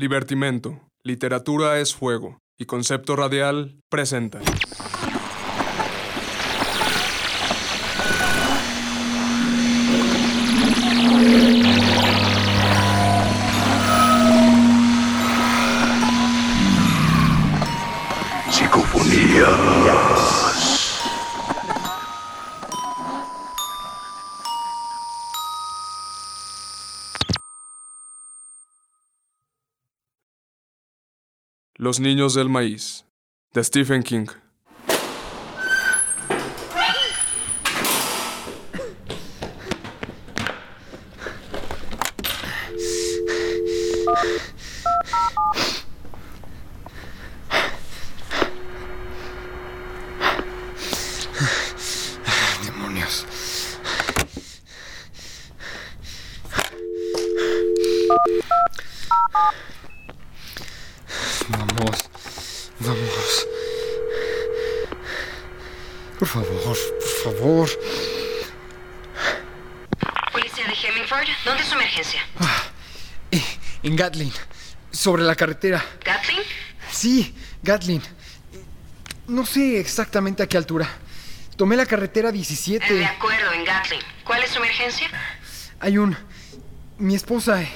Libertimento, Literatura es Fuego y Concepto Radial presenta. Psicofonías. Los Niños del Maíz, de Stephen King. Demonios. Vamos. Vamos. Por favor, por favor. Policía de Hemingford, ¿dónde es su emergencia? Eh, En Gatlin. Sobre la carretera. ¿Gatling? Sí, Gatlin. No sé exactamente a qué altura. Tomé la carretera Eh, De 17. acuerdo, en Gatling. ¿Cuál es su emergencia? Hay un... Mi esposa... eh,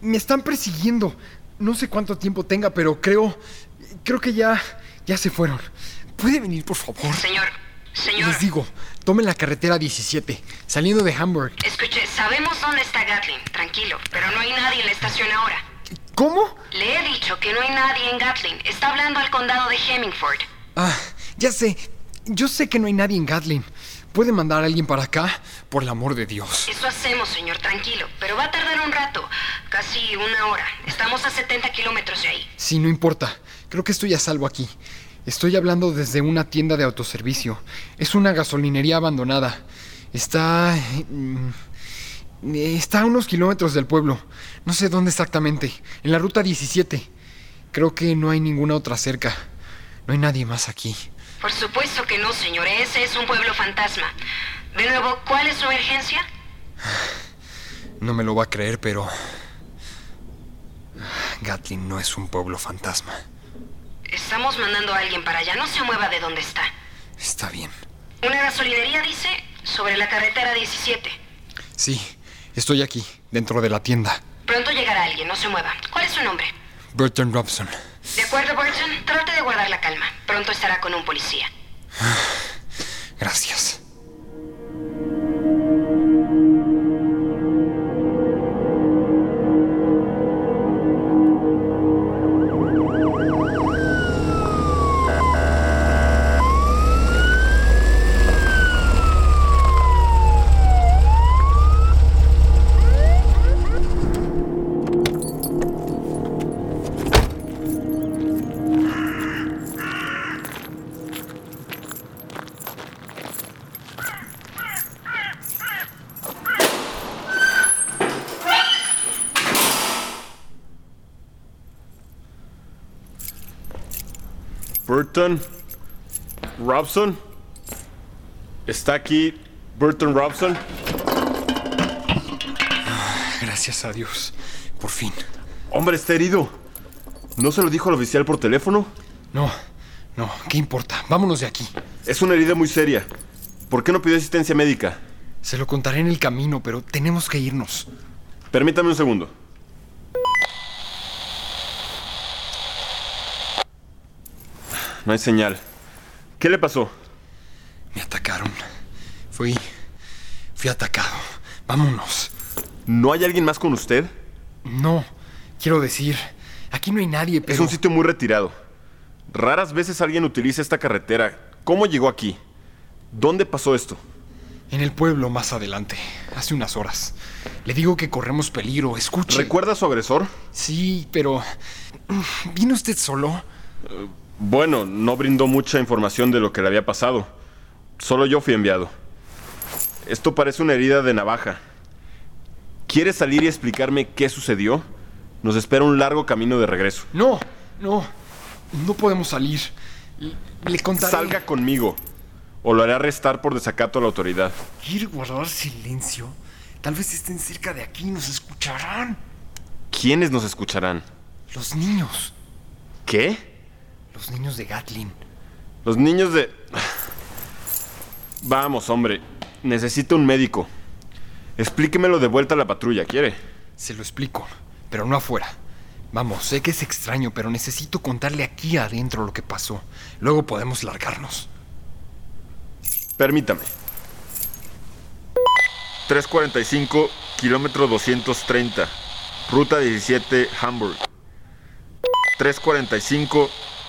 Me están persiguiendo. No sé cuánto tiempo tenga, pero creo... Creo que ya... Ya se fueron. ¿Puede venir, por favor? Señor, señor. Les digo, tomen la carretera 17, saliendo de Hamburg. Escuche, sabemos dónde está Gatling, tranquilo, pero no hay nadie en la estación ahora. ¿Cómo? Le he dicho que no hay nadie en Gatling. Está hablando al condado de Hemingford. Ah, ya sé. Yo sé que no hay nadie en Gatlin. ¿Puede mandar a alguien para acá? Por el amor de Dios. Eso hacemos, señor, tranquilo. Pero va a tardar un rato, casi una hora. Estamos a 70 kilómetros de ahí. Sí, no importa. Creo que estoy a salvo aquí. Estoy hablando desde una tienda de autoservicio. Es una gasolinería abandonada. Está... Está a unos kilómetros del pueblo. No sé dónde exactamente. En la ruta 17. Creo que no hay ninguna otra cerca. No hay nadie más aquí. Por supuesto que no, señor. Ese es un pueblo fantasma. De nuevo, ¿cuál es su emergencia? No me lo va a creer, pero... Gatlin no es un pueblo fantasma. Estamos mandando a alguien para allá. No se mueva de donde está. Está bien. Una gasolinería dice sobre la carretera 17. Sí, estoy aquí, dentro de la tienda. Pronto llegará alguien, no se mueva. ¿Cuál es su nombre? Burton Robson. De acuerdo, Burton. Trate de guardar la calma. Pronto estará con un policía. Gracias. Burton Robson. ¿Está aquí Burton Robson? Gracias a Dios. Por fin. Hombre, está herido. ¿No se lo dijo al oficial por teléfono? No, no, ¿qué importa? Vámonos de aquí. Es una herida muy seria. ¿Por qué no pidió asistencia médica? Se lo contaré en el camino, pero tenemos que irnos. Permítame un segundo. No hay señal. ¿Qué le pasó? Me atacaron. Fui... Fui atacado. Vámonos. ¿No hay alguien más con usted? No, quiero decir, aquí no hay nadie, pero... Es un sitio muy retirado. Raras veces alguien utiliza esta carretera. ¿Cómo llegó aquí? ¿Dónde pasó esto? En el pueblo más adelante, hace unas horas. Le digo que corremos peligro, escuche. ¿Recuerda a su agresor? Sí, pero... ¿Vino usted solo? Bueno, no brindó mucha información de lo que le había pasado. Solo yo fui enviado. Esto parece una herida de navaja. ¿Quiere salir y explicarme qué sucedió? Nos espera un largo camino de regreso. No, no. No podemos salir. Le- Le contaré. Salga conmigo. O lo haré arrestar por desacato a la autoridad. ¿Quiere guardar silencio? Tal vez estén cerca de aquí y nos escucharán. ¿Quiénes nos escucharán? Los niños. ¿Qué? Los niños de Gatlin. Los niños de... Vamos, hombre. Necesito un médico. Explíquemelo de vuelta a la patrulla, ¿quiere? Se lo explico, pero no afuera. Vamos, sé que es extraño, pero necesito contarle aquí adentro lo que pasó. Luego podemos largarnos. Permítame. 345, kilómetro 230. Ruta 17, Hamburg. 345,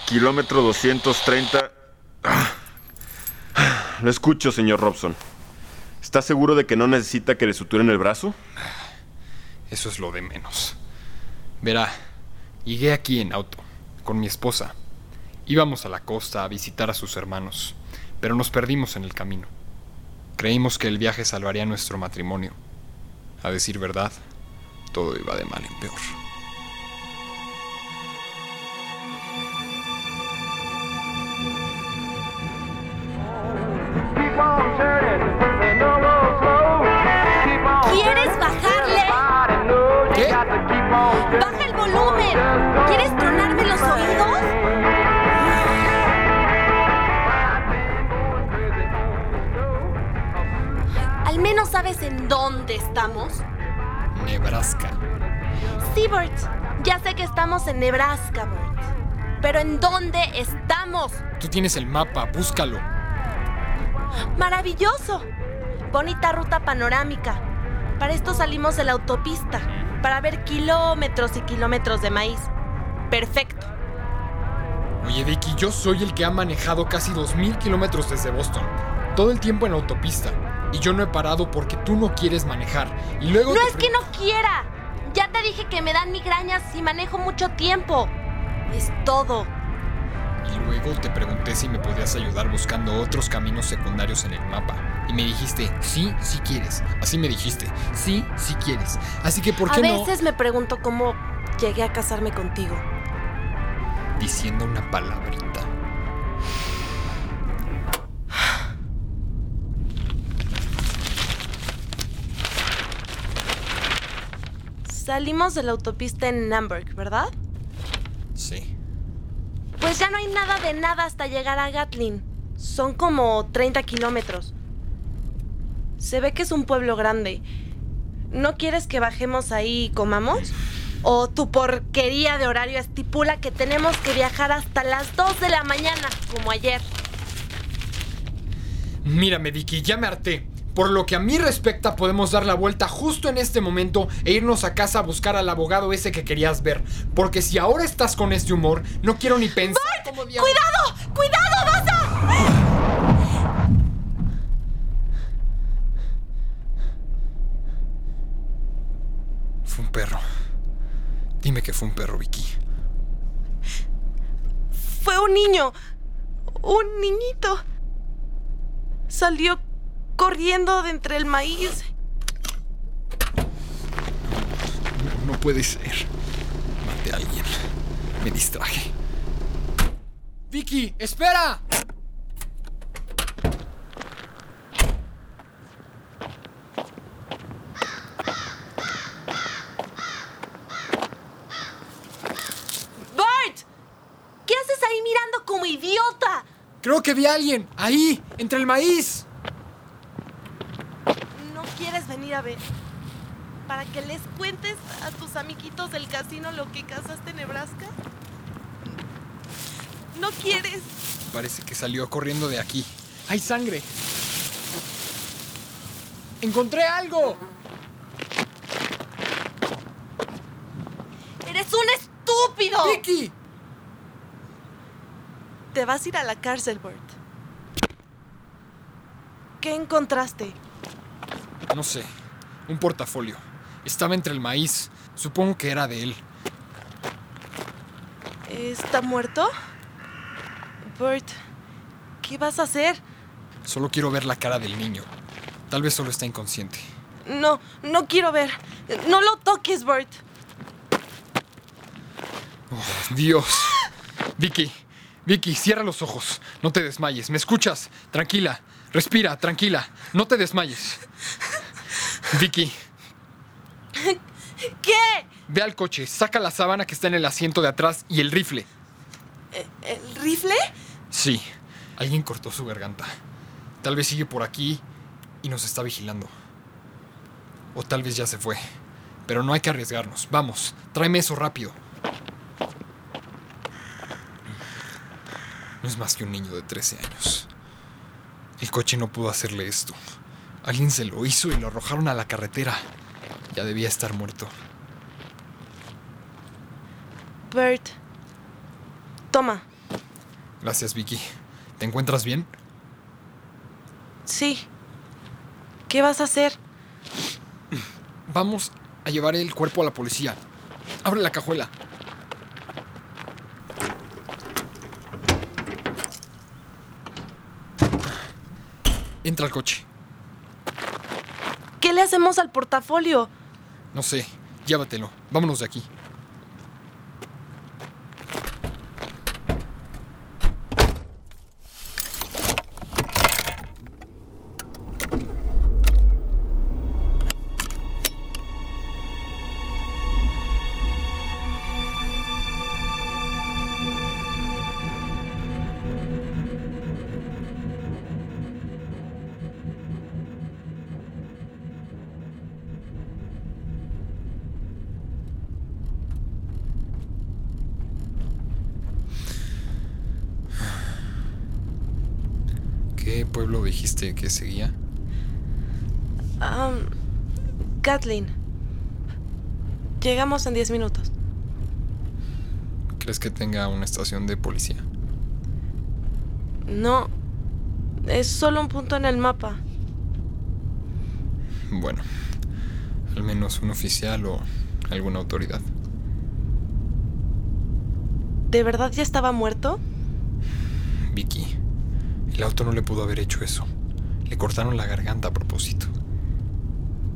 kilómetro 230. Ah. Lo escucho, señor Robson. ¿Está seguro de que no necesita que le suturen el brazo? Eso es lo de menos. Verá, llegué aquí en auto, con mi esposa. Íbamos a la costa a visitar a sus hermanos, pero nos perdimos en el camino. Creímos que el viaje salvaría nuestro matrimonio. A decir verdad, todo iba de mal en peor. ¿Quieres bajarle? ¿Qué? ¡Baja el volumen! ¿Quieres tronarme los oídos? Al menos sabes en dónde estamos. Nebraska. Sí, Bert. Ya sé que estamos en Nebraska, Bert. Pero ¿en dónde estamos? Tú tienes el mapa, búscalo. ¡Maravilloso! Bonita ruta panorámica. Para esto salimos de la autopista, para ver kilómetros y kilómetros de maíz. Perfecto. Oye, Vicky, yo soy el que ha manejado casi 2.000 kilómetros desde Boston. Todo el tiempo en autopista. Y yo no he parado porque tú no quieres manejar. Y luego... No es que no quiera. Ya te dije que me dan migrañas y manejo mucho tiempo. Es todo. Y luego te pregunté si me podías ayudar buscando otros caminos secundarios en el mapa. Y me dijiste, sí, sí quieres. Así me dijiste, sí, sí quieres. Así que, ¿por A qué no? veces me pregunto cómo llegué a casarme contigo. Diciendo una palabrita. Salimos de la autopista en Namburg, ¿verdad? Sí. Pues ya no hay nada de nada hasta llegar a Gatlin. Son como 30 kilómetros. Se ve que es un pueblo grande. ¿No quieres que bajemos ahí y comamos? ¿O tu porquería de horario estipula que tenemos que viajar hasta las 2 de la mañana, como ayer? Mírame, Vicky, ya me harté. Por lo que a mí respecta, podemos dar la vuelta justo en este momento e irnos a casa a buscar al abogado ese que querías ver. Porque si ahora estás con este humor, no quiero ni pensar cómo diablos- ¡Cuidado! ¡Cuidado! ¡Vas a... Fue un perro. Dime que fue un perro, Vicky. Fue un niño. Un niñito. Salió corriendo de entre el maíz. No, no puede ser. Maté a alguien. Me distraje. Vicky, espera. ¡Bart! ¿Qué haces ahí mirando como idiota? Creo que vi a alguien. Ahí, entre el maíz. ¿No quieres venir a ver? ¿Para que les cuentes a tus amiguitos del casino lo que cazaste en Nebraska? ¿No quieres? Parece que salió corriendo de aquí. ¡Hay sangre! ¡Encontré algo! ¡Eres un estúpido! ¡Vicky! Te vas a ir a la cárcel, Bert. ¿Qué encontraste? No sé. Un portafolio. Estaba entre el maíz. Supongo que era de él. ¿Está muerto? Bert, ¿qué vas a hacer? Solo quiero ver la cara del niño. Tal vez solo está inconsciente. No, no quiero ver. No lo toques, Bert. Oh, Dios. Vicky, Vicky, cierra los ojos. No te desmayes. ¿Me escuchas? Tranquila. Respira, tranquila. No te desmayes. Vicky, ¿Qué? Ve al coche, saca la sábana que está en el asiento de atrás y el rifle. ¿E- ¿El rifle? Sí, alguien cortó su garganta. Tal vez sigue por aquí y nos está vigilando. O tal vez ya se fue. Pero no hay que arriesgarnos. Vamos, tráeme eso rápido. No es más que un niño de 13 años. El coche no pudo hacerle esto. Alguien se lo hizo y lo arrojaron a la carretera. Ya debía estar muerto. Bert. Toma. Gracias, Vicky. ¿Te encuentras bien? Sí. ¿Qué vas a hacer? Vamos a llevar el cuerpo a la policía. Abre la cajuela. Entra al coche. ¿Qué le hacemos al portafolio? No sé, llévatelo. Vámonos de aquí. Que seguía? Um, Kathleen. Llegamos en 10 minutos. ¿Crees que tenga una estación de policía? No. Es solo un punto en el mapa. Bueno, al menos un oficial o alguna autoridad. ¿De verdad ya estaba muerto? Vicky, el auto no le pudo haber hecho eso. Cortaron la garganta a propósito.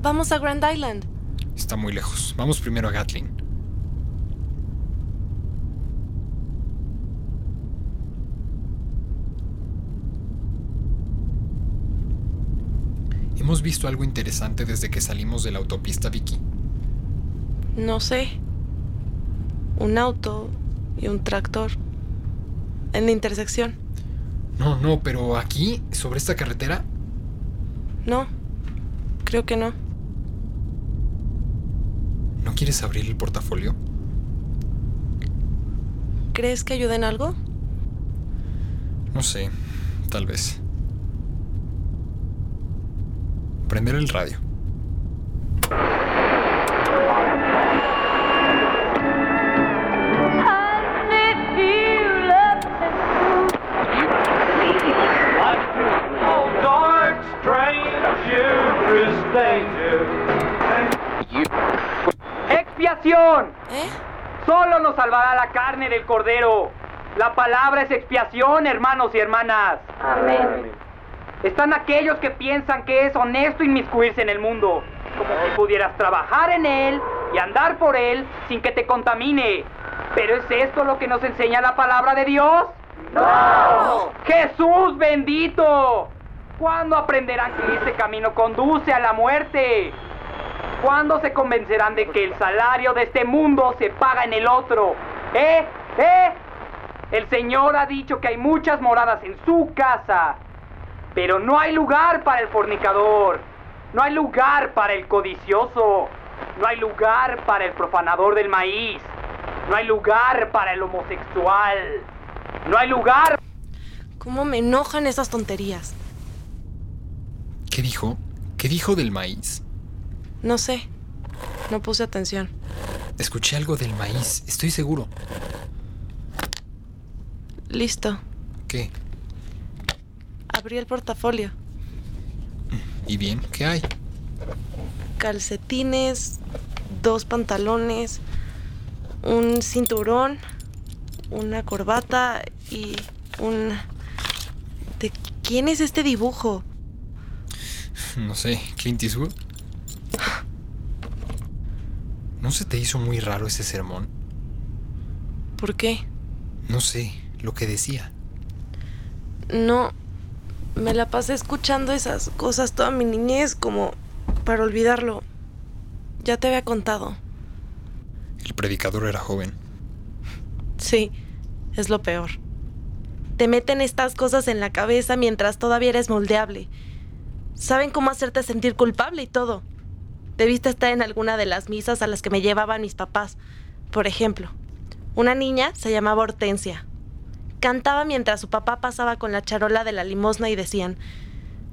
Vamos a Grand Island. Está muy lejos. Vamos primero a Gatlin. Hemos visto algo interesante desde que salimos de la autopista, Vicky. No sé. Un auto y un tractor. En la intersección. No, no, pero aquí, sobre esta carretera, No. Creo que no. ¿no quieres abrir el portafolio? ¿Crees que ayuda en algo? No sé, tal vez. Prender el radio. Salvará la carne del cordero. La palabra es expiación, hermanos y hermanas. Amén. Están aquellos que piensan que es honesto inmiscuirse en el mundo, como si pudieras trabajar en él y andar por él sin que te contamine. ¿Pero es esto lo que nos enseña la palabra de Dios? ¡No! ¡Jesús bendito! ¿Cuándo aprenderán que este camino conduce a la muerte? ¿Cuándo se convencerán de que el salario de este mundo se paga en el otro? ¿Eh? ¿Eh? El Señor ha dicho que hay muchas moradas en su casa, pero no hay lugar para el fornicador, no hay lugar para el codicioso, no hay lugar para el profanador del maíz, no hay lugar para el homosexual, no hay lugar ¿Cómo me enojan esas tonterías? ¿Qué dijo? ¿Qué dijo del maíz? No sé. No puse atención. Escuché algo del maíz, estoy seguro. Listo. ¿Qué? Abrí el portafolio. ¿Y bien? ¿Qué hay? Calcetines, dos pantalones, un cinturón, una corbata y un... ¿De quién es este dibujo? No sé, Clint Eastwood. ¿No se te hizo muy raro ese sermón? ¿Por qué? No sé, lo que decía. No, me la pasé escuchando esas cosas toda mi niñez como para olvidarlo. Ya te había contado. El predicador era joven. Sí, es lo peor. Te meten estas cosas en la cabeza mientras todavía eres moldeable. Saben cómo hacerte sentir culpable y todo. Debiste estar en alguna de las misas a las que me llevaban mis papás. Por ejemplo, una niña se llamaba Hortensia. Cantaba mientras su papá pasaba con la charola de la limosna y decían,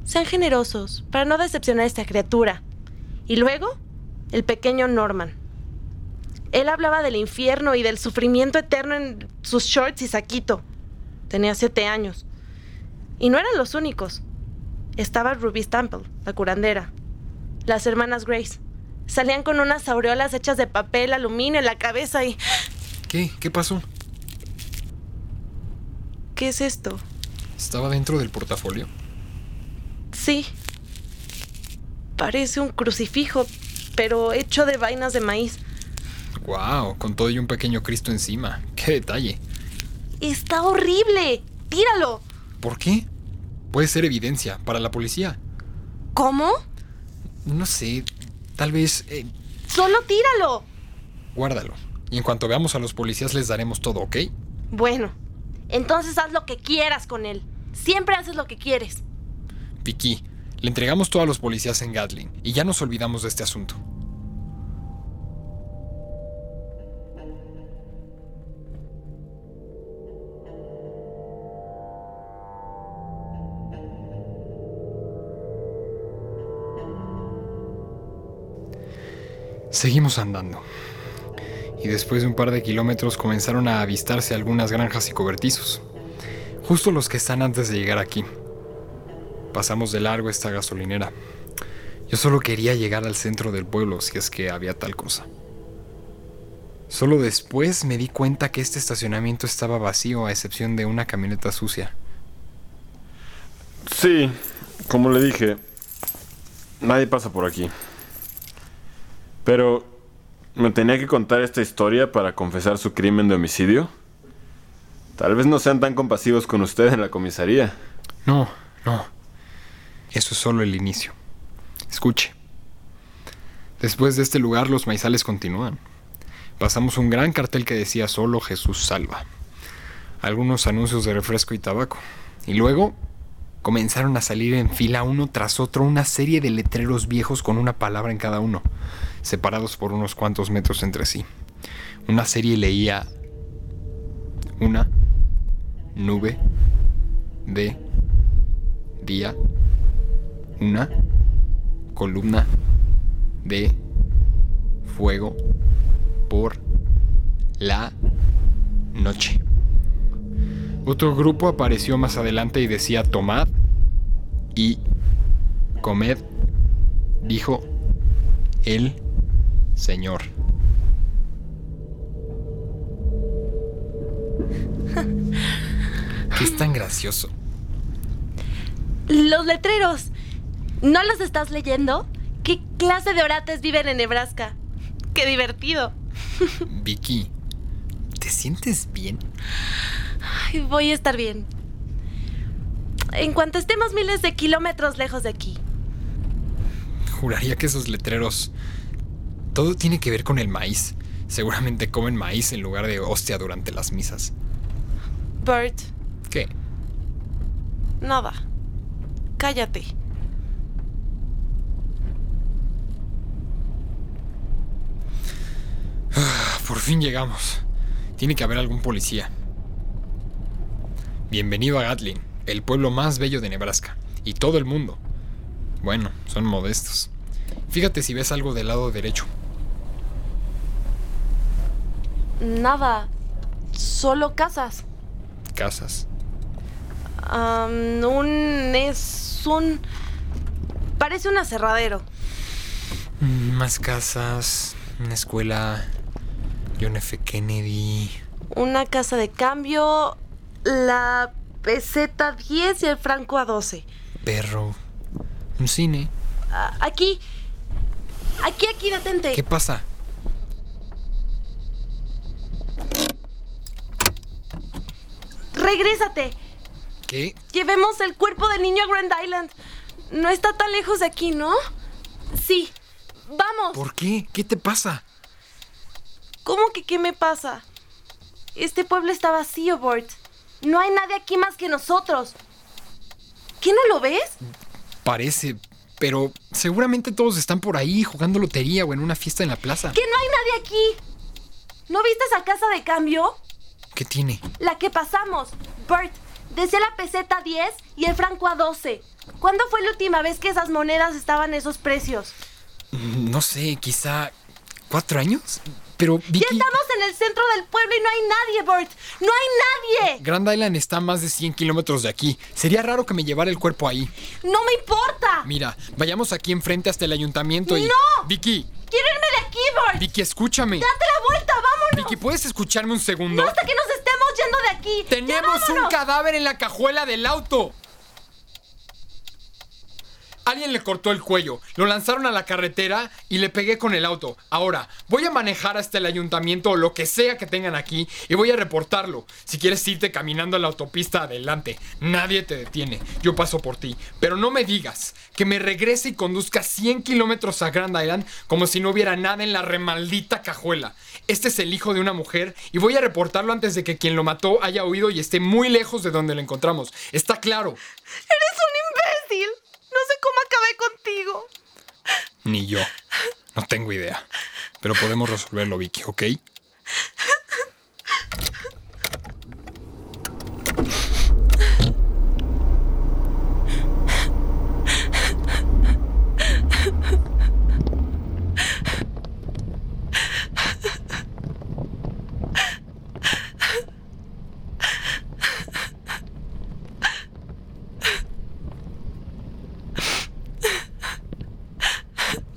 sean generosos para no decepcionar a esta criatura. Y luego, el pequeño Norman. Él hablaba del infierno y del sufrimiento eterno en sus shorts y saquito. Tenía siete años. Y no eran los únicos. Estaba Ruby Stample, la curandera. Las hermanas Grace. Salían con unas aureolas hechas de papel aluminio en la cabeza y... ¿Qué? ¿Qué pasó? ¿Qué es esto? ¿Estaba dentro del portafolio? Sí. Parece un crucifijo, pero hecho de vainas de maíz. ¡Wow! Con todo y un pequeño Cristo encima. ¡Qué detalle! Está horrible. Tíralo. ¿Por qué? Puede ser evidencia para la policía. ¿Cómo? No sé, tal vez... eh, Solo tíralo. guárdalo. Y en cuanto veamos a los policías les daremos todo, ¿ok? Bueno, entonces haz lo que quieras con él. Siempre haces lo que quieres. Vicky, le entregamos todo a los policías en Gatling y ya nos olvidamos de este asunto. Seguimos andando. Y después de un par de kilómetros comenzaron a avistarse algunas granjas y cobertizos. Justo los que están antes de llegar aquí. Pasamos de largo esta gasolinera. Yo solo quería llegar al centro del pueblo si es que había tal cosa. Solo después me di cuenta que este estacionamiento estaba vacío a excepción de una camioneta sucia. Sí, como le dije, nadie pasa por aquí. Pero, ¿me tenía que contar esta historia para confesar su crimen de homicidio? Tal vez no sean tan compasivos con usted en la comisaría. No, no. Eso es solo el inicio. Escuche. Después de este lugar los maizales continúan. Pasamos un gran cartel que decía solo Jesús salva. Algunos anuncios de refresco y tabaco. Y luego comenzaron a salir en fila uno tras otro una serie de letreros viejos con una palabra en cada uno, separados por unos cuantos metros entre sí. Una serie leía una nube de día, una columna de fuego por la noche. Otro grupo apareció más adelante y decía tomad y comed, dijo el Señor. ¿Qué es tan gracioso? Los letreros. ¿No los estás leyendo? ¿Qué clase de orates viven en Nebraska? ¡Qué divertido! Vicky, ¿te sientes bien? Ay, voy a estar bien. En cuanto estemos miles de kilómetros lejos de aquí. Juraría que esos letreros... Todo tiene que ver con el maíz. Seguramente comen maíz en lugar de hostia durante las misas. Bert, ¿Qué? nada. Cállate. Por fin llegamos. Tiene que haber algún policía. Bienvenido a Gatlin, el pueblo más bello de Nebraska. Y todo el mundo. Bueno, son modestos. Fíjate si ves algo del lado derecho. Nada. Solo casas. Casas. Am, un. es un. Parece un aserradero. Más casas. Una escuela. John F. Kennedy. Una casa de cambio. La peseta 10 y el franco a 12. Perro. Un cine. Ah, aquí. Aquí, aquí, detente. ¿Qué pasa? Regrésate. ¿Qué? Llevemos el cuerpo del niño a Grand Island. No está tan lejos de aquí, ¿no? Sí. Vamos. ¿Por qué? ¿Qué te pasa? ¿Cómo que qué me pasa? Este pueblo está vacío, Bort. No hay nadie aquí más que nosotros. ¿Qué no lo ves? Parece, pero seguramente todos están por ahí jugando lotería o en una fiesta en la plaza. ¡Que no hay nadie aquí! ¿No viste esa casa de cambio? ¿Qué tiene? La que pasamos. Bert, decía la peseta 10 y el franco a 12. ¿Cuándo fue la última vez que esas monedas estaban a esos precios? No sé, quizá cuatro años. Pero Ya Vicky, estamos en el centro del pueblo y no hay nadie, Bert. ¡No hay nadie! Grand Island está a más de 100 kilómetros de aquí. Sería raro que me llevara el cuerpo ahí. ¡No me importa! Mira, vayamos aquí enfrente hasta el ayuntamiento y... ¡No! Vicky, ¡Quiero irme de aquí, Bert! Vicky, escúchame. ¡Date la vuelta! ¡Vámonos! Vicky, ¿puedes escucharme un segundo? ¡No hasta que nos estemos yendo de aquí! ¡Ya Tenemos un cadáver en la cajuela del auto. Alguien le cortó el cuello, lo lanzaron a la carretera y le pegué con el auto. Ahora, voy a manejar hasta el ayuntamiento o lo que sea que tengan aquí y voy a reportarlo. Si quieres irte caminando a la autopista, adelante. Nadie te detiene. Yo paso por ti. Pero no me digas que me regrese y conduzca 100 kilómetros a Grand Island como si no hubiera nada en la remaldita cajuela. Este es el hijo de una mujer y voy a reportarlo antes de que quien lo mató haya huido y esté muy lejos de donde lo encontramos. Está claro. ¡Eres un imbécil! No sé cómo acabé contigo. Ni yo. No tengo idea. Pero podemos resolverlo, Vicky, ¿ok?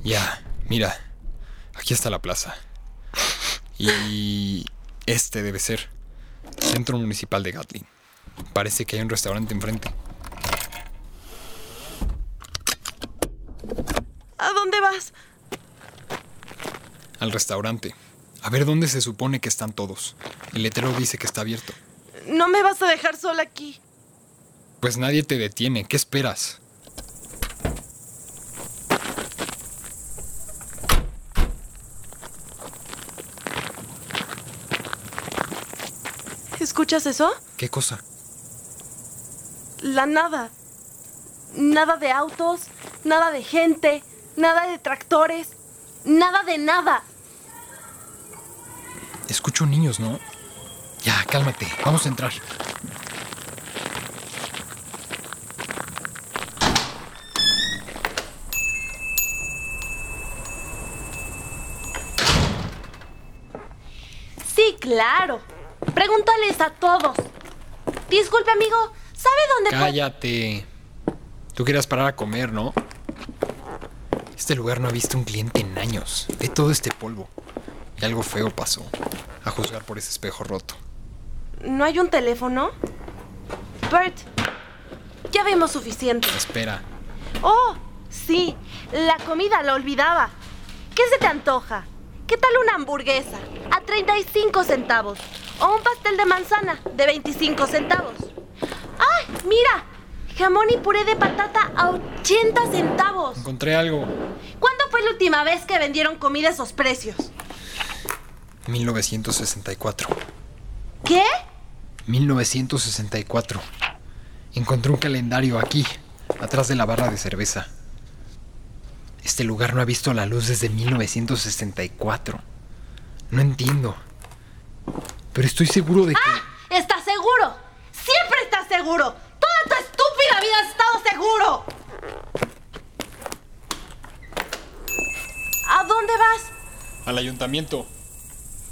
Ya, mira. Aquí está la plaza. Y este debe ser. Centro Municipal de Gatlin. Parece que hay un restaurante enfrente. ¿A dónde vas? Al restaurante. A ver dónde se supone que están todos. El letrero dice que está abierto. No me vas a dejar sola aquí. Pues nadie te detiene. ¿Qué esperas? ¿Escuchas eso? ¿Qué cosa? La nada. Nada de autos, nada de gente, nada de tractores, nada de nada. Escucho niños, ¿no? Ya, cálmate. Vamos a entrar. Sí, claro. Pregúntales a todos. Disculpe, amigo. ¿Sabe dónde Cállate. Tú querías parar a comer, ¿no? Este lugar no ha visto un cliente en años. Ve todo este polvo. Y algo feo pasó. A juzgar por ese espejo roto. ¿No hay un teléfono? Bert, ya vimos suficiente. Espera. Oh, sí, la comida la olvidaba. ¿Qué se te antoja? ¿Qué tal una hamburguesa? A 35 centavos. O un pastel de manzana de 25 centavos. ¡Ay, mira! Jamón y puré de patata a 80 centavos. Encontré algo. ¿Cuándo fue la última vez que vendieron comida a esos precios? 1964. ¿Qué? 1964. Encontré un calendario aquí, atrás de la barra de cerveza. Este lugar no ha visto la luz desde 1964. No entiendo. Pero estoy seguro de que... ¡Ah! ¿Estás seguro? ¡Siempre estás seguro! ¡Toda tu estúpida vida has estado seguro! ¿A dónde vas? Al ayuntamiento.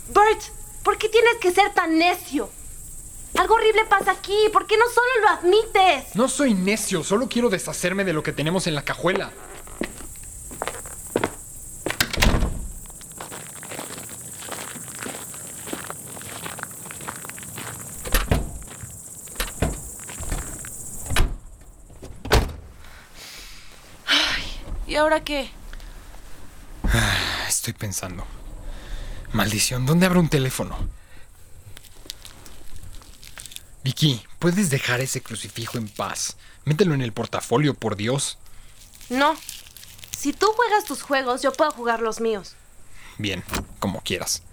Bert, ¿por qué tienes que ser tan necio? Algo horrible pasa aquí, ¿por qué no solo lo admites? No soy necio, solo quiero deshacerme de lo que tenemos en la cajuela. ¿Y ahora qué? Estoy pensando. Maldición, ¿dónde habrá un teléfono? Vicky, ¿puedes dejar ese crucifijo en paz? Mételo en el portafolio, por Dios. No. Si tú juegas tus juegos, yo puedo jugar los míos. Bien, como quieras.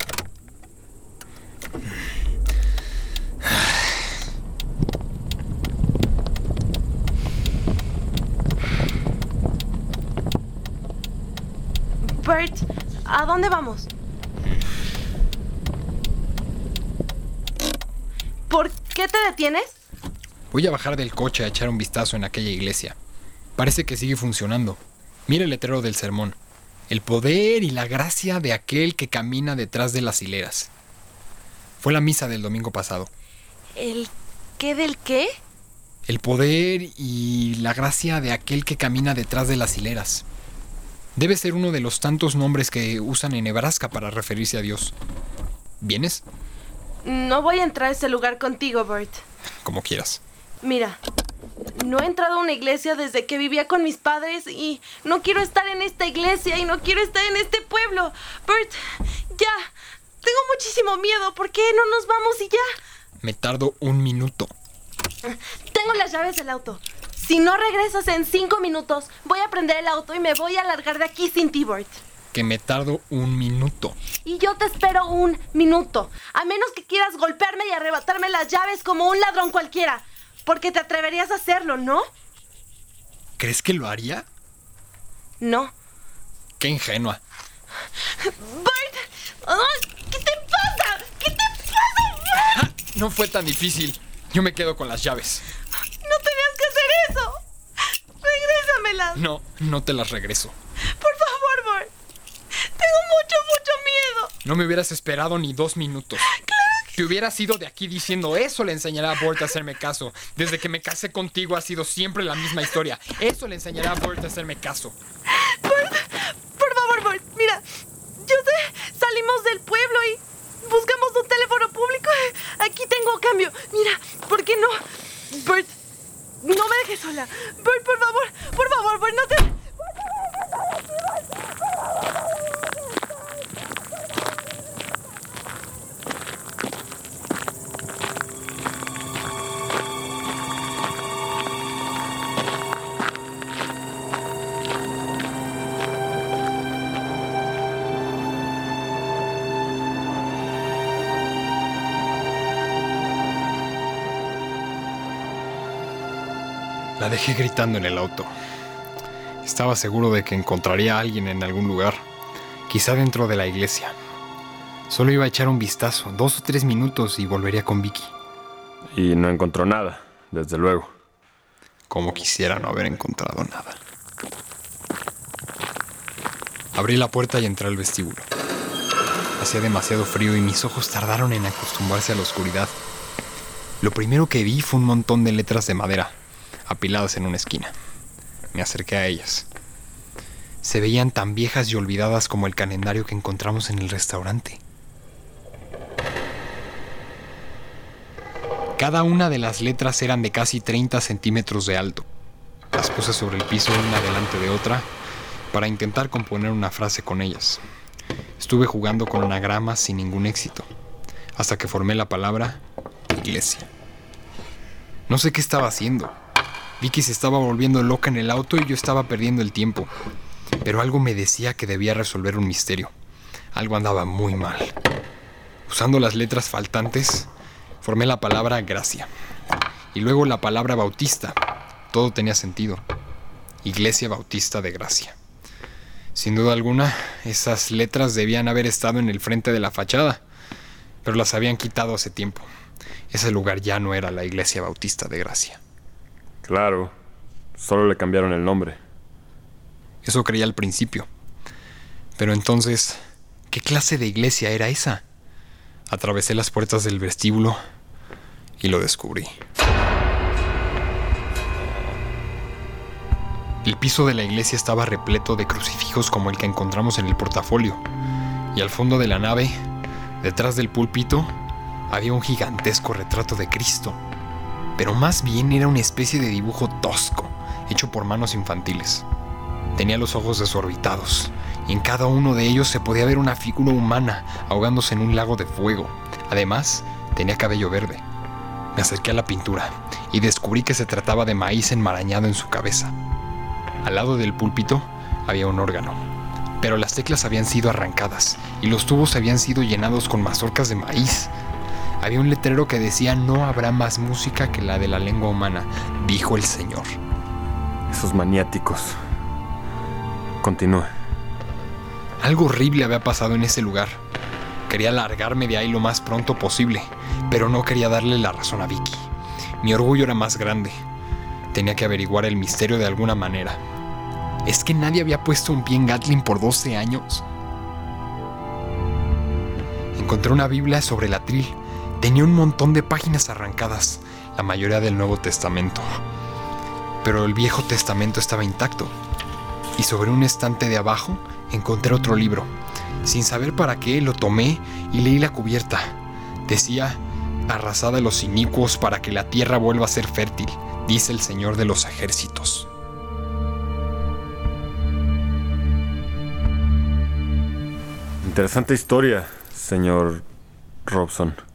Bert, ¿a dónde vamos? ¿Por qué te detienes? Voy a bajar del coche a echar un vistazo en aquella iglesia. Parece que sigue funcionando. Mira el letrero del sermón. El poder y la gracia de aquel que camina detrás de las hileras. Fue la misa del domingo pasado. ¿El qué del qué? El poder y la gracia de aquel que camina detrás de las hileras. Debe ser uno de los tantos nombres que usan en Nebraska para referirse a Dios. ¿Vienes? No voy a entrar a ese lugar contigo, Bert. Como quieras. Mira, no he entrado a una iglesia desde que vivía con mis padres y no quiero estar en esta iglesia y no quiero estar en este pueblo. Bert, ya. Tengo muchísimo miedo. ¿Por qué no nos vamos y ya? Me tardo un minuto. Tengo las llaves del auto. Si no regresas en cinco minutos, voy a prender el auto y me voy a largar de aquí sin ti, Bert. Que me tardo un minuto. Y yo te espero un minuto. A menos que quieras golpearme y arrebatarme las llaves como un ladrón cualquiera. Porque te atreverías a hacerlo, ¿no? ¿Crees que lo haría? No. Qué ingenua. ¡Bert! ¡Ay! ¿Qué te pasa? ¿Qué te pasa, Bert? No fue tan difícil. Yo me quedo con las llaves. ¡No tenías que hacer eso! No, no te las regreso. Por favor, Bert. Tengo mucho, mucho miedo. No me hubieras esperado ni dos minutos. Si hubieras ido de aquí diciendo eso le enseñará a Bort a hacerme caso. Desde que me casé contigo ha sido siempre la misma historia. Eso le enseñará a Bort a hacerme caso. Bert, por favor, Bert. Mira, yo sé, salimos del pueblo y buscamos un teléfono público. Aquí tengo cambio. Mira, ¿por qué no? Bert, no me dejes sola. Bert, por favor, por favor, Bert, no te... La dejé gritando en el auto. Estaba seguro de que encontraría a alguien en algún lugar, quizá dentro de la iglesia. Solo iba a echar un vistazo, dos o tres minutos y volvería con Vicky. Y no encontró nada, desde luego. Como quisiera no haber encontrado nada. Abrí la puerta y entré al vestíbulo. Hacía demasiado frío y mis ojos tardaron en acostumbrarse a la oscuridad. Lo primero que vi fue un montón de letras de madera, apiladas en una esquina. Me acerqué a ellas. Se veían tan viejas y olvidadas como el calendario que encontramos en el restaurante. Cada una de las letras eran de casi 30 centímetros de alto. Las puse sobre el piso una delante de otra para intentar componer una frase con ellas. Estuve jugando con anagramas sin ningún éxito, hasta que formé la palabra iglesia. No sé qué estaba haciendo. Vicky se estaba volviendo loca en el auto y yo estaba perdiendo el tiempo. Pero algo me decía que debía resolver un misterio. Algo andaba muy mal. Usando las letras faltantes, formé la palabra gracia. Y luego la palabra bautista. Todo tenía sentido. Iglesia Bautista de Gracia. Sin duda alguna, esas letras debían haber estado en el frente de la fachada, pero las habían quitado hace tiempo. Ese lugar ya no era la Iglesia Bautista de Gracia. Claro, solo le cambiaron el nombre. Eso creía al principio. Pero entonces, ¿qué clase de iglesia era esa? Atravesé las puertas del vestíbulo y lo descubrí. El piso de la iglesia estaba repleto de crucifijos como el que encontramos en el portafolio. Y al fondo de la nave, detrás del púlpito, había un gigantesco retrato de Cristo. Pero más bien era una especie de dibujo tosco, hecho por manos infantiles. Tenía los ojos desorbitados, y en cada uno de ellos se podía ver una figura humana ahogándose en un lago de fuego. Además, tenía cabello verde. Me acerqué a la pintura y descubrí que se trataba de maíz enmarañado en su cabeza. Al lado del púlpito había un órgano, pero las teclas habían sido arrancadas y los tubos habían sido llenados con mazorcas de maíz. Había un letrero que decía no habrá más música que la de la lengua humana, dijo el Señor. Esos maniáticos. Continúe. Algo horrible había pasado en ese lugar. Quería largarme de ahí lo más pronto posible, pero no quería darle la razón a Vicky. Mi orgullo era más grande. Tenía que averiguar el misterio de alguna manera. ¿Es que nadie había puesto un pie en Gatlin por 12 años? Encontré una Biblia sobre el atril. Tenía un montón de páginas arrancadas, la mayoría del Nuevo Testamento. Pero el Viejo Testamento estaba intacto. Y sobre un estante de abajo encontré otro libro. Sin saber para qué, lo tomé y leí la cubierta. Decía, arrasada los inicuos para que la tierra vuelva a ser fértil, dice el Señor de los ejércitos. Interesante historia, señor Robson.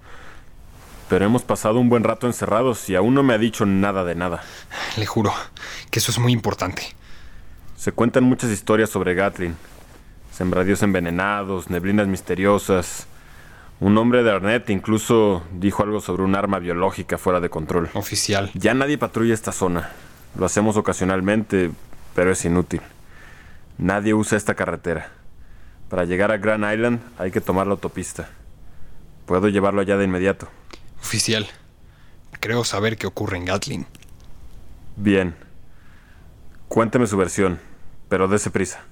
Pero hemos pasado un buen rato encerrados y aún no me ha dicho nada de nada. Le juro que eso es muy importante. Se cuentan muchas historias sobre Gatlin. Sembradíos envenenados, neblinas misteriosas. Un hombre de Arnett incluso dijo algo sobre un arma biológica fuera de control. Oficial. Ya nadie patrulla esta zona. Lo hacemos ocasionalmente, pero es inútil. Nadie usa esta carretera. Para llegar a Grand Island hay que tomar la autopista. Puedo llevarlo allá de inmediato. Oficial. Creo saber qué ocurre en Gatlin. Bien. Cuénteme su versión, pero dése prisa.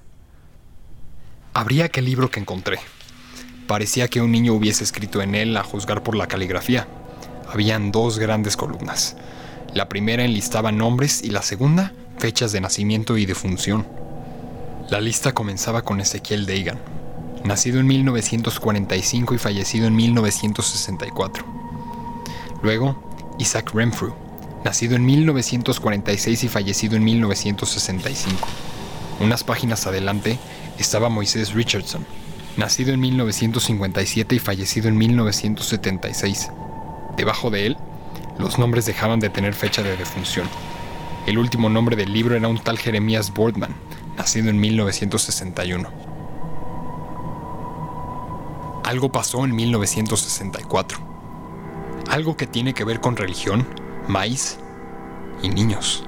Abrí aquel libro que encontré. Parecía que un niño hubiese escrito en él a juzgar por la caligrafía. Habían dos grandes columnas. La primera enlistaba nombres y la segunda fechas de nacimiento y defunción. La lista comenzaba con Ezequiel Deigan, nacido en 1945 y fallecido en 1964. Luego, Isaac Renfrew, nacido en 1946 y fallecido en 1965. Unas páginas adelante estaba Moisés Richardson, nacido en 1957 y fallecido en 1976. Debajo de él, los nombres dejaban de tener fecha de defunción. El último nombre del libro era un tal Jeremías Boardman, nacido en 1961. Algo pasó en 1964. Algo que tiene que ver con religión, maíz y niños.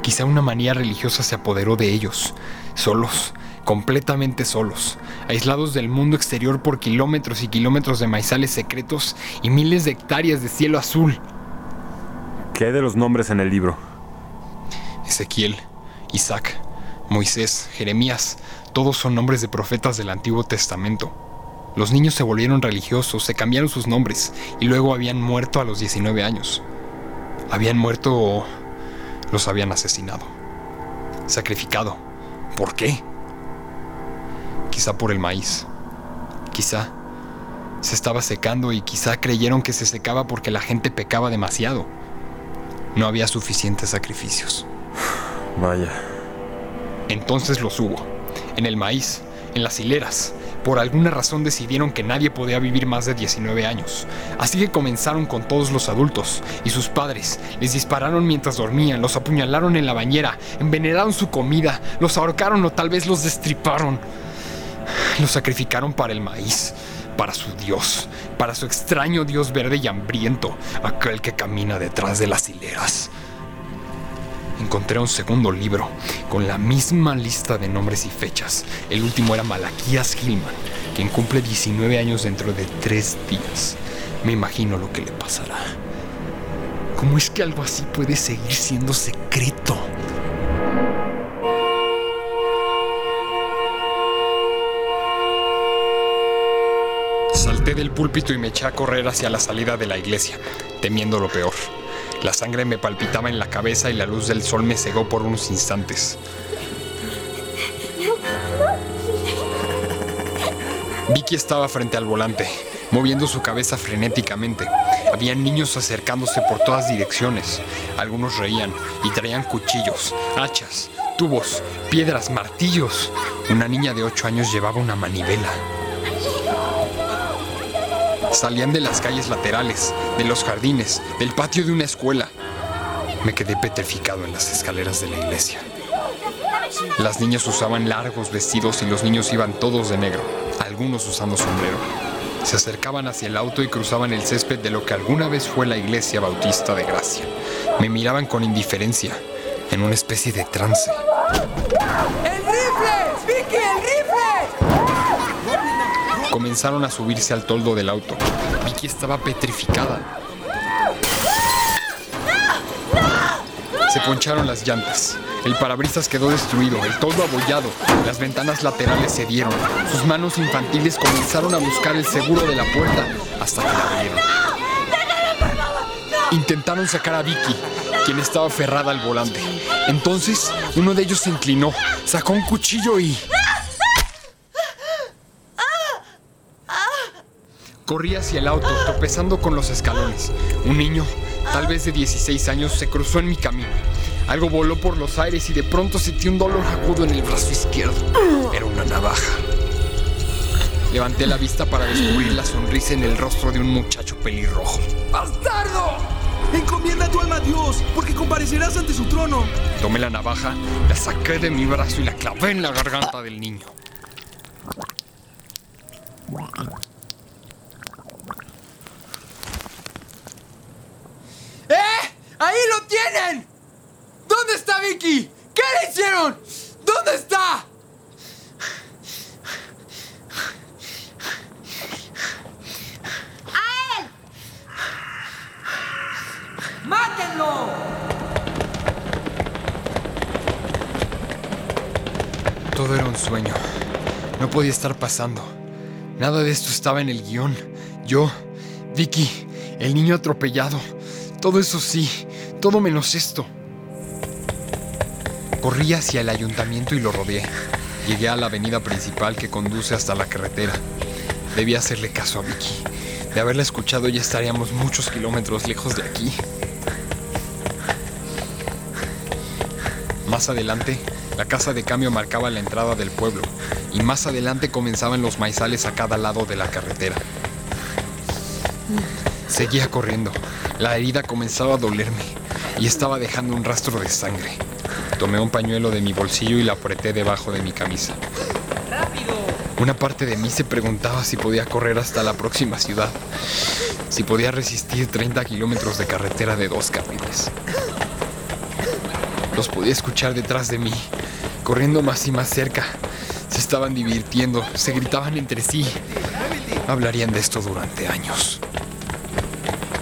Quizá una manía religiosa se apoderó de ellos, solos, completamente solos, aislados del mundo exterior por kilómetros y kilómetros de maizales secretos y miles de hectáreas de cielo azul. ¿Qué hay de los nombres en el libro? Ezequiel, Isaac, Moisés, Jeremías, todos son nombres de profetas del Antiguo Testamento. Los niños se volvieron religiosos, se cambiaron sus nombres y luego habían muerto a los 19 años. Habían muerto o los habían asesinado. Sacrificado. ¿Por qué? Quizá por el maíz. Quizá se estaba secando y quizá creyeron que se secaba porque la gente pecaba demasiado. No había suficientes sacrificios. Vaya. Entonces los hubo. En el maíz, en las hileras. Por alguna razón decidieron que nadie podía vivir más de 19 años. Así que comenzaron con todos los adultos y sus padres. Les dispararon mientras dormían, los apuñalaron en la bañera, envenenaron su comida, los ahorcaron o tal vez los destriparon. Los sacrificaron para el maíz, para su dios, para su extraño dios verde y hambriento, aquel que camina detrás de las hileras encontré un segundo libro con la misma lista de nombres y fechas. El último era Malaquías Gilman, quien cumple 19 años dentro de tres días. Me imagino lo que le pasará. ¿Cómo es que algo así puede seguir siendo secreto? Salté del púlpito y me eché a correr hacia la salida de la iglesia, temiendo lo peor. La sangre me palpitaba en la cabeza y la luz del sol me cegó por unos instantes. Vicky estaba frente al volante, moviendo su cabeza frenéticamente. Había niños acercándose por todas direcciones. Algunos reían y traían cuchillos, hachas, tubos, piedras, martillos. Una niña de 8 años llevaba una manivela. Salían de las calles laterales, de los jardines, del patio de una escuela. Me quedé petrificado en las escaleras de la iglesia. Las niñas usaban largos vestidos y los niños iban todos de negro, algunos usando sombrero. Se acercaban hacia el auto y cruzaban el césped de lo que alguna vez fue la iglesia bautista de Gracia. Me miraban con indiferencia, en una especie de trance. ¡El rifle! ¡Vicky, el rifle! Comenzaron a subirse al toldo del auto. Vicky estaba petrificada. Se poncharon las llantas. El parabrisas quedó destruido, el toldo abollado, las ventanas laterales cedieron. Sus manos infantiles comenzaron a buscar el seguro de la puerta hasta que la abrieron. Intentaron sacar a Vicky, quien estaba aferrada al volante. Entonces, uno de ellos se inclinó, sacó un cuchillo y... Corrí hacia el auto, tropezando con los escalones. Un niño, tal vez de 16 años, se cruzó en mi camino. Algo voló por los aires y de pronto sentí un dolor agudo en el brazo izquierdo. Era una navaja. Levanté la vista para descubrir la sonrisa en el rostro de un muchacho pelirrojo. ¡Bastardo! Encomienda tu alma a Dios, porque comparecerás ante su trono. Tomé la navaja, la saqué de mi brazo y la clavé en la garganta del niño. ¡Eh! ¡Ahí lo tienen! ¿Dónde está Vicky? ¿Qué le hicieron? ¿Dónde está? ¡A él! ¡Mátenlo! Todo era un sueño. No podía estar pasando. Nada de esto estaba en el guion. Yo, Vicky, el niño atropellado. Todo eso sí, todo menos esto. Corrí hacia el ayuntamiento y lo rodeé. Llegué a la avenida principal que conduce hasta la carretera. Debía hacerle caso a Vicky. De haberla escuchado ya estaríamos muchos kilómetros lejos de aquí. Más adelante, la casa de cambio marcaba la entrada del pueblo y más adelante comenzaban los maizales a cada lado de la carretera. Seguía corriendo. La herida comenzaba a dolerme y estaba dejando un rastro de sangre. Tomé un pañuelo de mi bolsillo y lo apreté debajo de mi camisa. Una parte de mí se preguntaba si podía correr hasta la próxima ciudad, si podía resistir 30 kilómetros de carretera de dos carriles. Los podía escuchar detrás de mí, corriendo más y más cerca. Se estaban divirtiendo, se gritaban entre sí. Hablarían de esto durante años.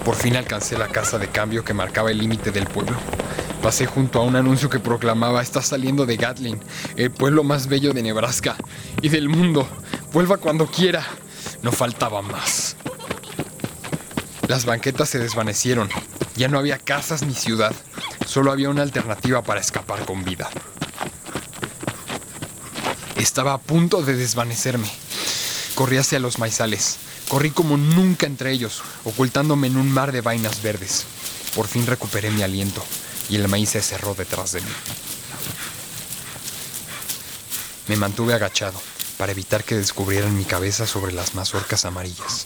Por fin alcancé la casa de cambio que marcaba el límite del pueblo. Pasé junto a un anuncio que proclamaba está saliendo de Gatlin, el pueblo más bello de Nebraska y del mundo. Vuelva cuando quiera. No faltaba más. Las banquetas se desvanecieron. Ya no había casas ni ciudad. Solo había una alternativa para escapar con vida. Estaba a punto de desvanecerme. Corrí hacia los maizales. Corrí como nunca entre ellos, ocultándome en un mar de vainas verdes. Por fin recuperé mi aliento y el maíz se cerró detrás de mí. Me mantuve agachado para evitar que descubrieran mi cabeza sobre las mazorcas amarillas.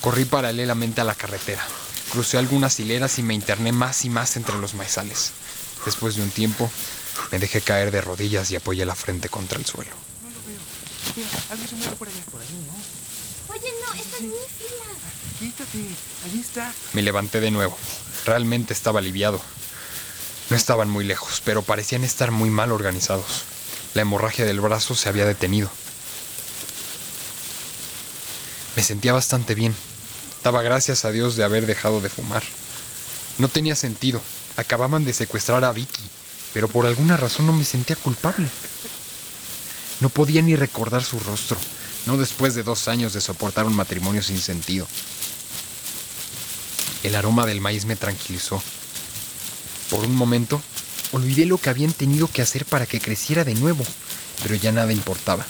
Corrí paralelamente a la carretera. Crucé algunas hileras y me interné más y más entre los maizales. Después de un tiempo, me dejé caer de rodillas y apoyé la frente contra el suelo. Oye, no, esta es mi fila. Quítate, ahí está. Me levanté de nuevo. Realmente estaba aliviado. No estaban muy lejos, pero parecían estar muy mal organizados. La hemorragia del brazo se había detenido. Me sentía bastante bien. Daba gracias a Dios de haber dejado de fumar. No tenía sentido. Acababan de secuestrar a Vicky, pero por alguna razón no me sentía culpable. No podía ni recordar su rostro, no después de dos años de soportar un matrimonio sin sentido. El aroma del maíz me tranquilizó. Por un momento, olvidé lo que habían tenido que hacer para que creciera de nuevo, pero ya nada importaba.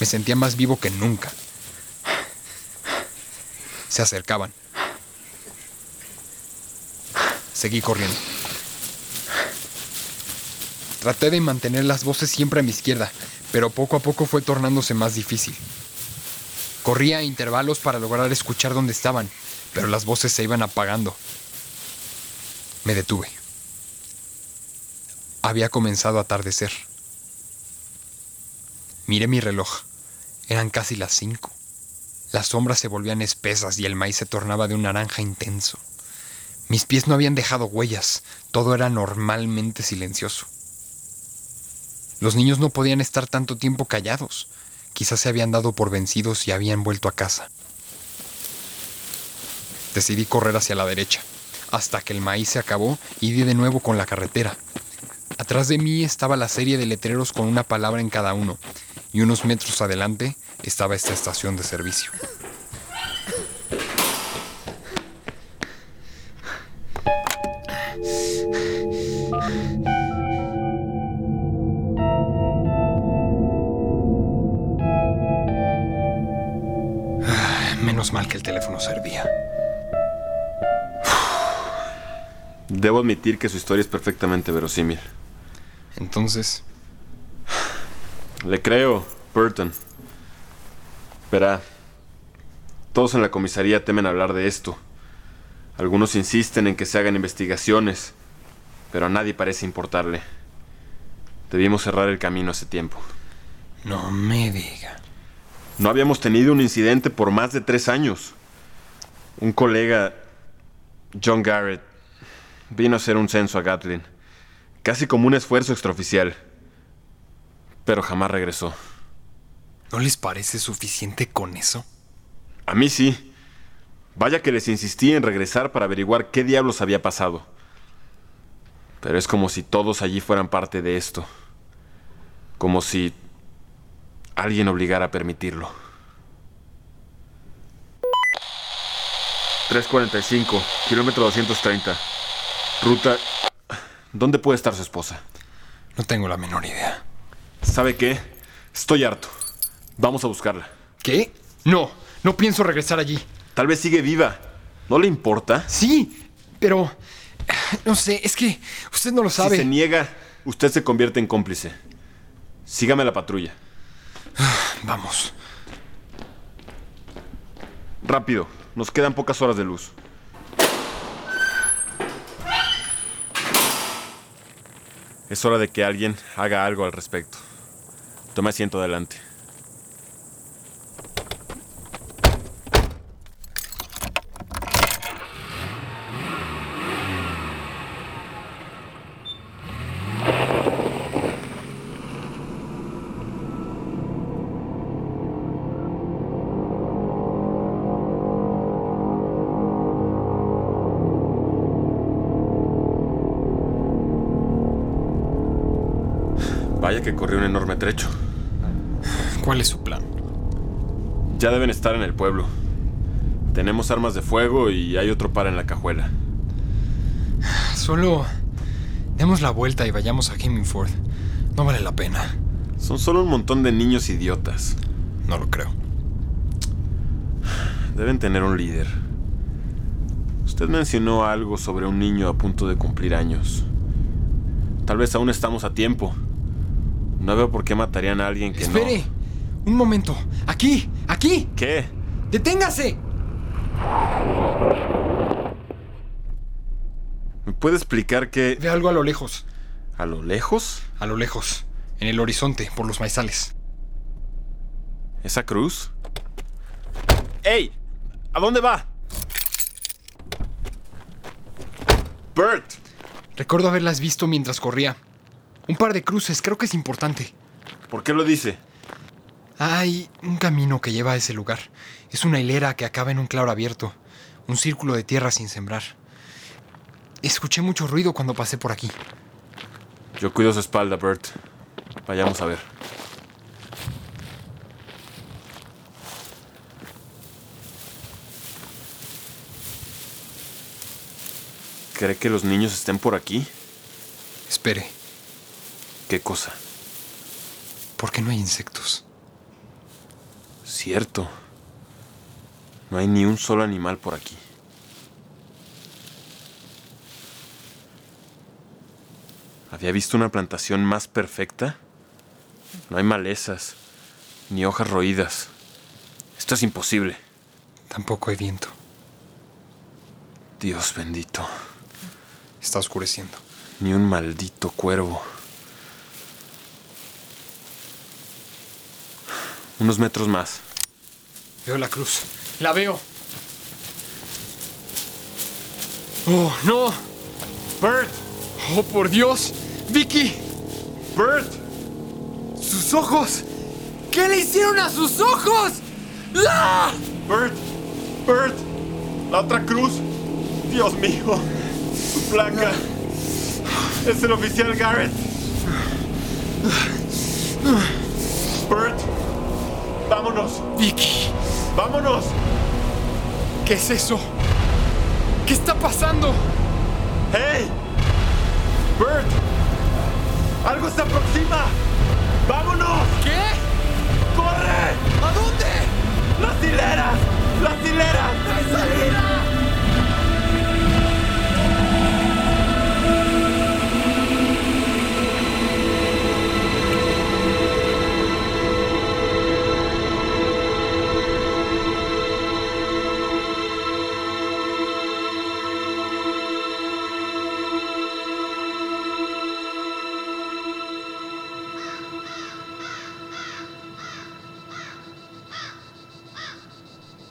Me sentía más vivo que nunca. Se acercaban. Seguí corriendo. Traté de mantener las voces siempre a mi izquierda, pero poco a poco fue tornándose más difícil. Corría a intervalos para lograr escuchar dónde estaban, pero las voces se iban apagando. Me detuve. Había comenzado a atardecer. Miré mi reloj. Eran casi las cinco. Las sombras se volvían espesas y el maíz se tornaba de un naranja intenso. Mis pies no habían dejado huellas, todo era normalmente silencioso. Los niños no podían estar tanto tiempo callados. Quizás se habían dado por vencidos y habían vuelto a casa. Decidí correr hacia la derecha, hasta que el maíz se acabó y di de nuevo con la carretera. Atrás de mí estaba la serie de letreros con una palabra en cada uno, y unos metros adelante estaba esta estación de servicio. Debo admitir que su historia es perfectamente verosímil. Entonces, Le creo, Burton. Verá, todos en la comisaría temen hablar de esto. Algunos insisten en que se hagan investigaciones, pero a nadie parece importarle. Debimos cerrar el camino hace tiempo. no me diga. No habíamos tenido un incidente por más de tres años. Un colega, John Garrett, vino a hacer un censo a Gatlin, casi como un esfuerzo extraoficial, pero jamás regresó. ¿No les parece suficiente con eso? A mí sí. Vaya que les insistí en regresar para averiguar qué diablos había pasado. Pero es como si todos allí fueran parte de esto. Como si alguien obligara a permitirlo. 345, kilómetro 230. Ruta... ¿Dónde puede estar su esposa? No tengo la menor idea. ¿Sabe qué? Estoy harto. Vamos a buscarla. ¿Qué? No, no pienso regresar allí. Tal vez sigue viva. ¿No le importa? Sí, pero... No sé, es que usted no lo sabe. Si se niega, usted se convierte en cómplice. Sígame a la patrulla. Vamos. Rápido, nos quedan pocas horas de luz. Es hora de que alguien haga algo al respecto. Tome asiento adelante. Que corrió un enorme trecho. ¿Cuál es su plan? Ya deben estar en el pueblo. Tenemos armas de fuego y hay otro par en la cajuela. Solo... Demos la vuelta y vayamos a Hemingford. No vale la pena. Son solo un montón de niños idiotas. No lo creo. Deben tener un líder. Usted mencionó algo sobre un niño a punto de cumplir años. Tal vez aún estamos a tiempo. No veo por qué matarían a alguien que Espere. Un momento. Aquí. Aquí. no. ¿Qué? Deténgase. ¿Me puede explicar qué? Ve algo a lo lejos. ¿A lo lejos? A lo lejos. En el horizonte, por los maizales. ¿Esa cruz? ¡Ey! ¿A dónde va? Bert. Recuerdo haberlas visto mientras corría. Un par de cruces, creo que es importante. ¿Por qué lo dice? Hay un camino que lleva a ese lugar. Es una hilera que acaba en un claro abierto. Un círculo de tierra sin sembrar. Escuché mucho ruido cuando pasé por aquí. Yo cuido su espalda, Bert. Vayamos a ver. ¿Cree que los niños estén por aquí? Espere, ¿Qué cosa? ¿por qué no hay insectos? Cierto. No hay ni un solo animal por aquí. ¿Había visto una plantación más perfecta? No hay malezas, ni hojas roídas. Esto es imposible. Tampoco hay viento. Dios bendito. Está oscureciendo. Ni un maldito cuervo. Unos metros más. Veo la cruz. La veo. Oh, no. Bert, Oh, por Dios. Vicky, Bert. sus ojos. ¿Qué le hicieron a sus ojos? ¡Ah! Bert, Bert, la otra cruz. Dios mío, su placa. Es el oficial Garrett. Bert, vámonos, Vicky, vámonos. ¿qué es eso? ¿Qué está pasando? ¡Hey! Bert, algo se aproxima. ¡Vámonos! ¿Qué? ¡Corre! ¿A dónde? ¡Las hileras! ¡Las hileras! ¡Hay salida!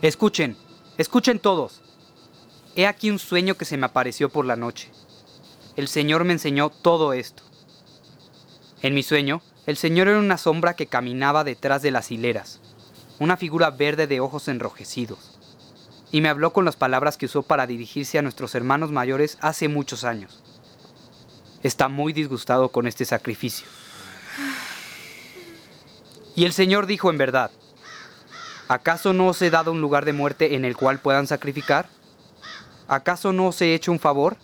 Escuchen, escuchen todos. He aquí un sueño que se me apareció por la noche. El Señor me enseñó todo esto. En mi sueño, el Señor era una sombra que caminaba detrás de las hileras, una figura verde de ojos enrojecidos, y me habló con las palabras que usó para dirigirse a nuestros hermanos mayores hace muchos años. Está muy disgustado con este sacrificio. Y el Señor dijo en verdad, ¿Acaso no os he dado un lugar de muerte en el cual puedan sacrificar? ¿Acaso no os he hecho un favor?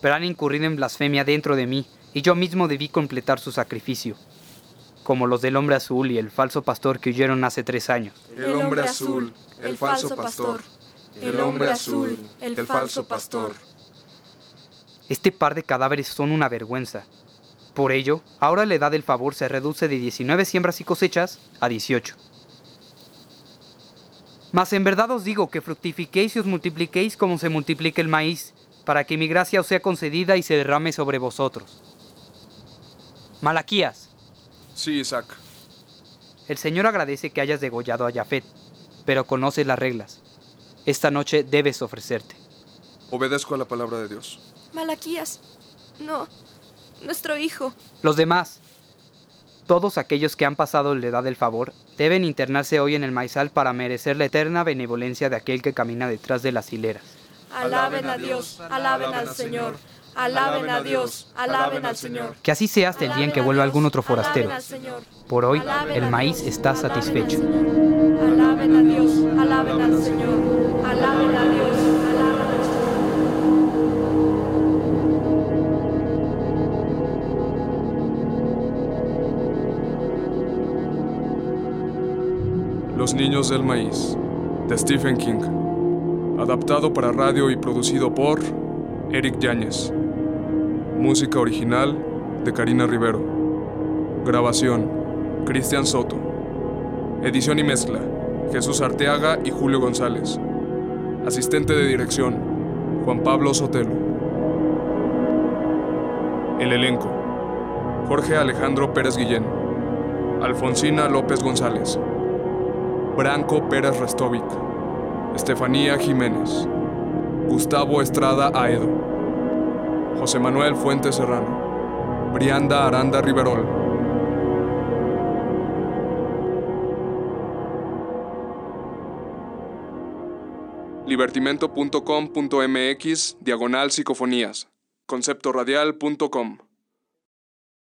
Pero han incurrido en blasfemia dentro de mí, y yo mismo debí completar su sacrificio, como los del hombre azul y el falso pastor que huyeron hace tres años. El hombre azul, el falso pastor. El hombre azul, el falso pastor. Este par de cadáveres son una vergüenza. Por ello, ahora la edad del favor se reduce de 19 siembras y cosechas a 18. Mas en verdad os digo que fructifiquéis y os multipliquéis como se multiplica el maíz, para que mi gracia os sea concedida y se derrame sobre vosotros. Malaquías, Sí, Isaac. el Señor agradece que hayas degollado a Jafet, pero conoces las reglas. Esta noche debes ofrecerte. Obedezco a la palabra de Dios. Malaquías. No. Nuestro hijo. Los demás, todos aquellos que han pasado la edad del favor, deben internarse hoy en el maizal para merecer la eterna benevolencia de aquel que camina detrás de las hileras. Alaben a Dios. Alaben al Señor. Alaben a Dios. Alaben al Señor. Que así sea hasta el día en que vuelva algún otro forastero. Por hoy, el maíz está satisfecho. Alaben a Dios. Alaben al Señor. Alaben a Dios. Niños del Maíz, de Stephen King. Adaptado para radio y producido por Eric Yáñez. Música original de Karina Rivero. Grabación, Cristian Soto. Edición y mezcla, Jesús Arteaga y Julio González. Asistente de dirección, Juan Pablo Sotelo. El elenco, Jorge Alejandro Pérez Guillén. Alfonsina López González. Branco Pérez Restovic, Estefanía Jiménez, Gustavo Estrada Aedo, José Manuel Fuentes Serrano, Brianda Aranda Riverol. libertimento.com.mx diagonal psicofonías conceptoradial.com